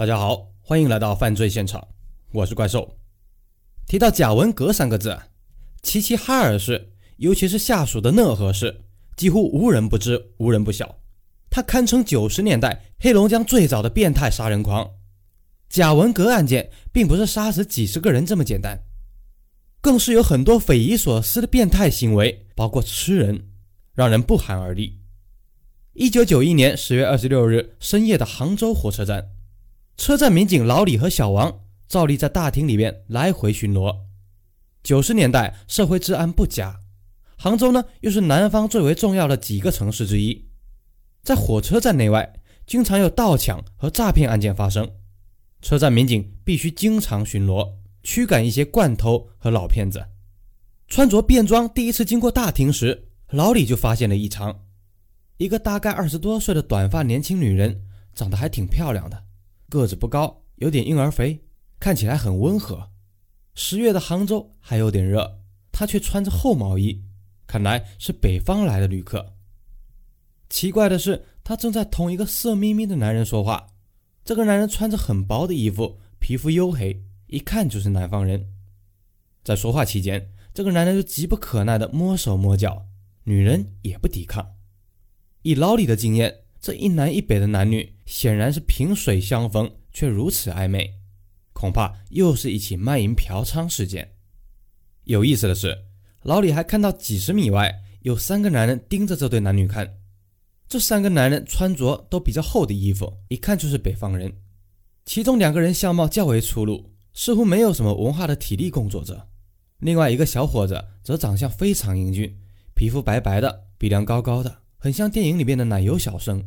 大家好，欢迎来到犯罪现场，我是怪兽。提到贾文革三个字，齐齐哈尔市，尤其是下属的讷河市，几乎无人不知，无人不晓。他堪称九十年代黑龙江最早的变态杀人狂。贾文革案件并不是杀死几十个人这么简单，更是有很多匪夷所思的变态行为，包括吃人，让人不寒而栗。一九九一年十月二十六日深夜的杭州火车站。车站民警老李和小王照例在大厅里面来回巡逻。九十年代社会治安不佳，杭州呢又是南方最为重要的几个城市之一，在火车站内外经常有盗抢和诈骗案件发生，车站民警必须经常巡逻，驱赶一些惯偷和老骗子。穿着便装第一次经过大厅时，老李就发现了异常，一个大概二十多岁的短发年轻女人，长得还挺漂亮的。个子不高，有点婴儿肥，看起来很温和。十月的杭州还有点热，他却穿着厚毛衣，看来是北方来的旅客。奇怪的是，他正在同一个色眯眯的男人说话。这个男人穿着很薄的衣服，皮肤黝黑，一看就是南方人。在说话期间，这个男人就急不可耐地摸手摸脚，女人也不抵抗。以老李的经验。这一南一北的男女显然是萍水相逢，却如此暧昧，恐怕又是一起卖淫嫖娼事件。有意思的是，老李还看到几十米外有三个男人盯着这对男女看。这三个男人穿着都比较厚的衣服，一看就是北方人。其中两个人相貌较为粗鲁，似乎没有什么文化的体力工作者。另外一个小伙子则长相非常英俊，皮肤白白的，鼻梁高高的。很像电影里面的奶油小生，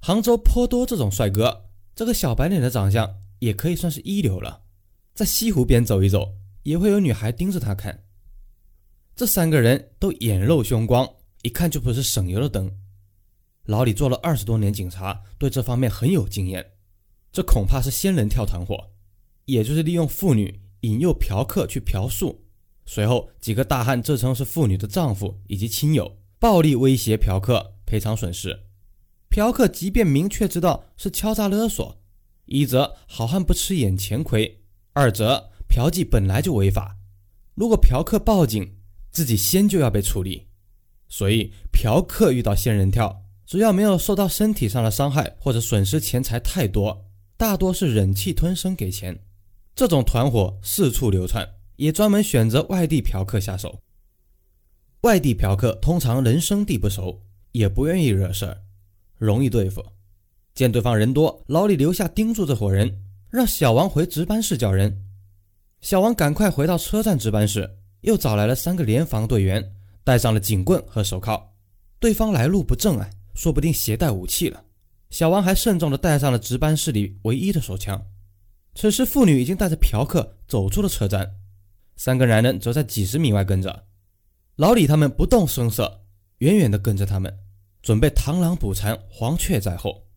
杭州颇多这种帅哥。这个小白脸的长相也可以算是一流了。在西湖边走一走，也会有女孩盯着他看。这三个人都眼露凶光，一看就不是省油的灯。老李做了二十多年警察，对这方面很有经验。这恐怕是仙人跳团伙，也就是利用妇女引诱嫖客去嫖宿，随后几个大汉自称是妇女的丈夫以及亲友。暴力威胁嫖客赔偿损失，嫖客即便明确知道是敲诈勒索，一则好汉不吃眼前亏，二则嫖妓本来就违法，如果嫖客报警，自己先就要被处理。所以嫖客遇到仙人跳，只要没有受到身体上的伤害或者损失钱财太多，大多是忍气吞声给钱。这种团伙四处流窜，也专门选择外地嫖客下手。外地嫖客通常人生地不熟，也不愿意惹事儿，容易对付。见对方人多，老李留下盯住这伙人，让小王回值班室叫人。小王赶快回到车站值班室，又找来了三个联防队员，带上了警棍和手铐。对方来路不正啊，说不定携带武器了。小王还慎重地带上了值班室里唯一的手枪。此时，妇女已经带着嫖客走出了车站，三个男人则在几十米外跟着。老李他们不动声色，远远地跟着他们，准备螳螂捕蝉，黄雀在后。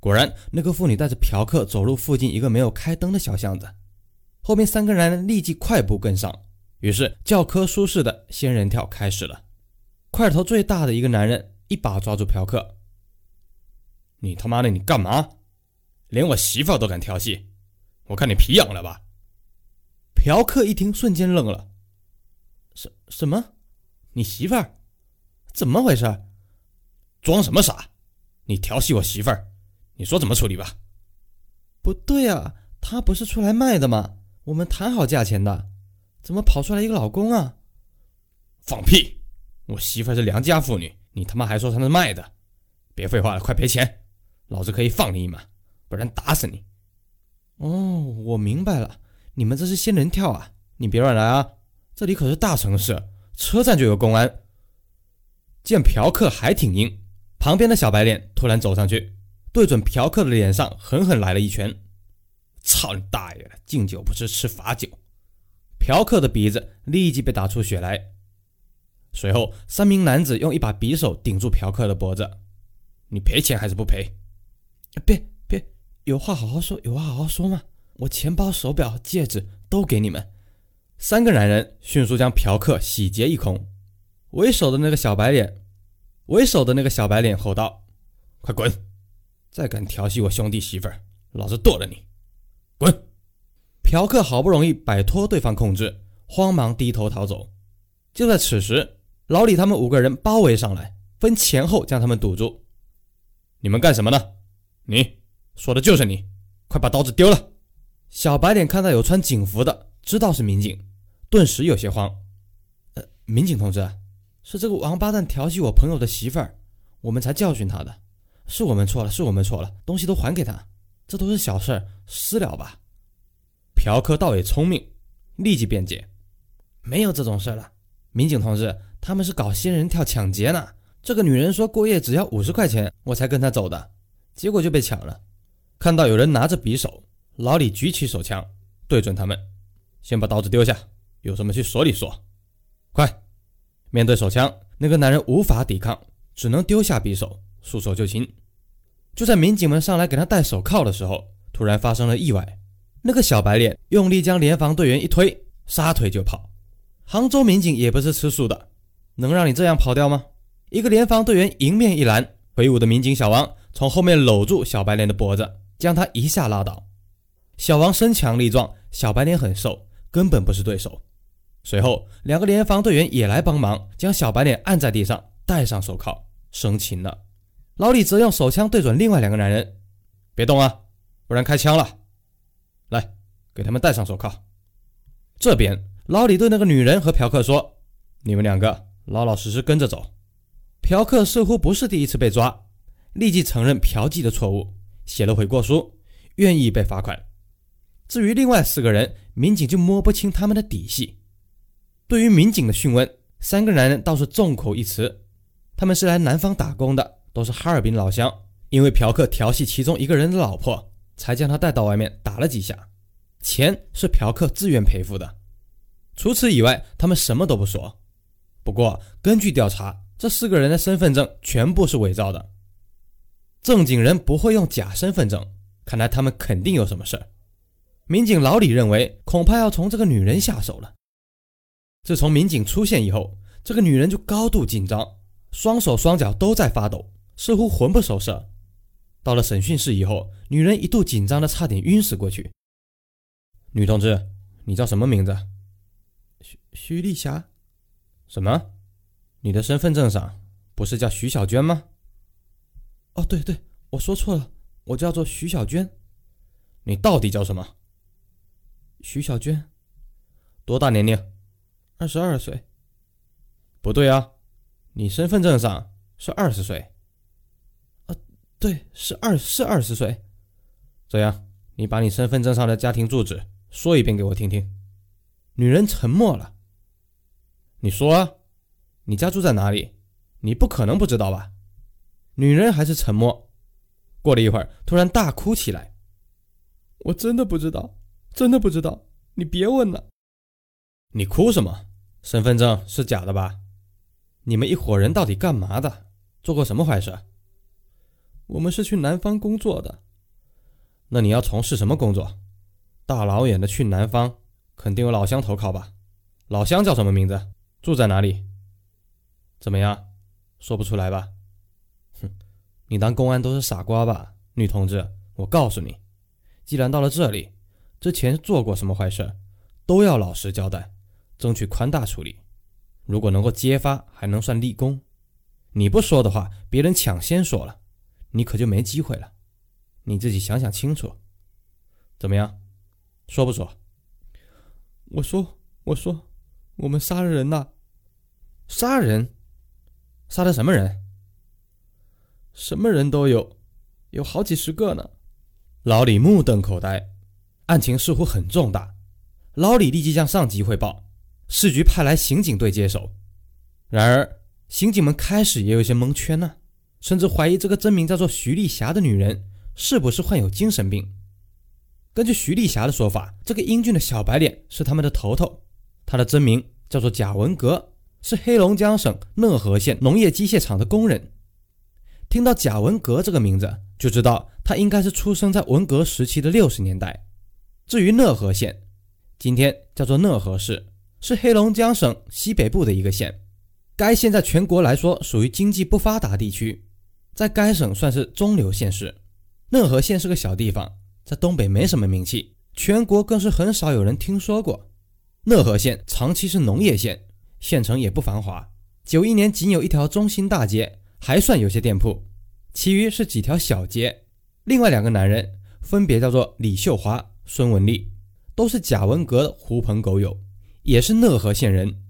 果然，那个妇女带着嫖客走入附近一个没有开灯的小巷子，后面三个男人立即快步跟上。于是，教科书式的仙人跳开始了。块头最大的一个男人一把抓住嫖客：“你他妈的，你干嘛？连我媳妇都敢调戏？我看你皮痒了吧？”嫖客一听，瞬间愣了：“什什么？”你媳妇儿怎么回事？装什么傻？你调戏我媳妇儿，你说怎么处理吧？不对啊，她不是出来卖的吗？我们谈好价钱的，怎么跑出来一个老公啊？放屁！我媳妇儿是良家妇女，你他妈还说她是卖的？别废话了，快赔钱，老子可以放你一马，不然打死你！哦，我明白了，你们这是仙人跳啊！你别乱来啊，这里可是大城市。车站就有公安，见嫖客还挺硬，旁边的小白脸突然走上去，对准嫖客的脸上狠狠来了一拳。操你大爷的！敬酒不吃吃罚酒，嫖客的鼻子立即被打出血来。随后，三名男子用一把匕首顶住嫖客的脖子：“你赔钱还是不赔？”“别别，有话好好说，有话好好说嘛！我钱包、手表、戒指都给你们。”三个男人迅速将嫖客洗劫一空，为首的那个小白脸，为首的那个小白脸吼道：“快滚！再敢调戏我兄弟媳妇儿，老子剁了你！滚！嫖客好不容易摆脱对方控制，慌忙低头逃走。就在此时，老李他们五个人包围上来，分前后将他们堵住。你们干什么呢？你说的就是你，快把刀子丢了！小白脸看到有穿警服的，知道是民警，顿时有些慌。呃，民警同志，是这个王八蛋调戏我朋友的媳妇儿，我们才教训他的，是我们错了，是我们错了，东西都还给他，这都是小事儿，私了吧。嫖客倒也聪明，立即辩解：“没有这种事了，民警同志，他们是搞仙人跳抢劫呢。这个女人说过夜只要五十块钱，我才跟她走的，结果就被抢了。看到有人拿着匕首。”老李举起手枪，对准他们：“先把刀子丢下，有什么去所里说。！”面对手枪，那个男人无法抵抗，只能丢下匕首，束手就擒。就在民警们上来给他戴手铐的时候，突然发生了意外。那个小白脸用力将联防队员一推，撒腿就跑。杭州民警也不是吃素的，能让你这样跑掉吗？一个联防队员迎面一拦，魁梧的民警小王从后面搂住小白脸的脖子，将他一下拉倒。小王身强力壮，小白脸很瘦，根本不是对手。随后，两个联防队员也来帮忙，将小白脸按在地上，戴上手铐，生擒了。老李则用手枪对准另外两个男人：“别动啊，不然开枪了！来，给他们戴上手铐。”这边，老李对那个女人和嫖客说：“你们两个老老实实跟着走。”嫖客似乎不是第一次被抓，立即承认嫖妓的错误，写了悔过书，愿意被罚款。至于另外四个人，民警就摸不清他们的底细。对于民警的讯问，三个男人倒是众口一词，他们是来南方打工的，都是哈尔滨老乡。因为嫖客调戏其中一个人的老婆，才将他带到外面打了几下，钱是嫖客自愿赔付的。除此以外，他们什么都不说。不过根据调查，这四个人的身份证全部是伪造的，正经人不会用假身份证，看来他们肯定有什么事儿。民警老李认为，恐怕要从这个女人下手了。自从民警出现以后，这个女人就高度紧张，双手双脚都在发抖，似乎魂不守舍。到了审讯室以后，女人一度紧张的差点晕死过去。女同志，你叫什么名字？徐徐丽霞。什么？你的身份证上不是叫徐小娟吗？哦，对对，我说错了，我叫做徐小娟。你到底叫什么？徐小娟，多大年龄？二十二岁。不对啊，你身份证上是二十岁。啊，对，是二是二十岁。这样，你把你身份证上的家庭住址说一遍给我听听。女人沉默了。你说啊，你家住在哪里？你不可能不知道吧？女人还是沉默。过了一会儿，突然大哭起来。我真的不知道。真的不知道，你别问了。你哭什么？身份证是假的吧？你们一伙人到底干嘛的？做过什么坏事？我们是去南方工作的。那你要从事什么工作？大老远的去南方，肯定有老乡投靠吧？老乡叫什么名字？住在哪里？怎么样？说不出来吧？哼，你当公安都是傻瓜吧？女同志，我告诉你，既然到了这里。之前做过什么坏事，都要老实交代，争取宽大处理。如果能够揭发，还能算立功。你不说的话，别人抢先说了，你可就没机会了。你自己想想清楚。怎么样？说不说？我说，我说，我们杀了人呐！杀人？杀的什么人？什么人都有，有好几十个呢。老李目瞪口呆。案情似乎很重大，老李立即向上级汇报，市局派来刑警队接手。然而，刑警们开始也有些蒙圈呢，甚至怀疑这个真名叫做徐丽霞的女人是不是患有精神病。根据徐丽霞的说法，这个英俊的小白脸是他们的头头，他的真名叫做贾文革，是黑龙江省讷河县农业机械厂的工人。听到贾文革这个名字，就知道他应该是出生在文革时期的六十年代。至于讷河县，今天叫做讷河市，是黑龙江省西北部的一个县。该县在全国来说属于经济不发达地区，在该省算是中流县市。讷河县是个小地方，在东北没什么名气，全国更是很少有人听说过。讷河县长期是农业县，县城也不繁华。九一年仅有一条中心大街，还算有些店铺，其余是几条小街。另外两个男人分别叫做李秀华、孙文丽，都是贾文革的狐朋狗友，也是讷河县人。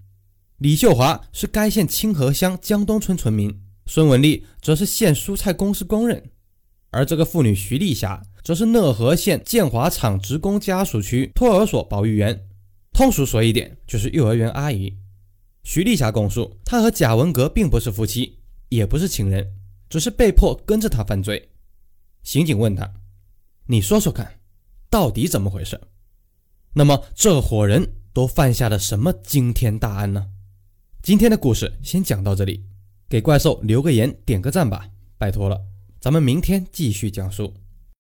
李秀华是该县清河乡江东村村民，孙文丽则是县蔬菜公司工人，而这个妇女徐丽霞则是讷河县建华厂职工家属区托儿所保育员，通俗说一点就是幼儿园阿姨。徐丽霞供述，她和贾文革并不是夫妻，也不是情人，只是被迫跟着他犯罪。刑警问他：“你说说看，到底怎么回事？那么这伙人都犯下了什么惊天大案呢？”今天的故事先讲到这里，给怪兽留个言，点个赞吧，拜托了。咱们明天继续讲述。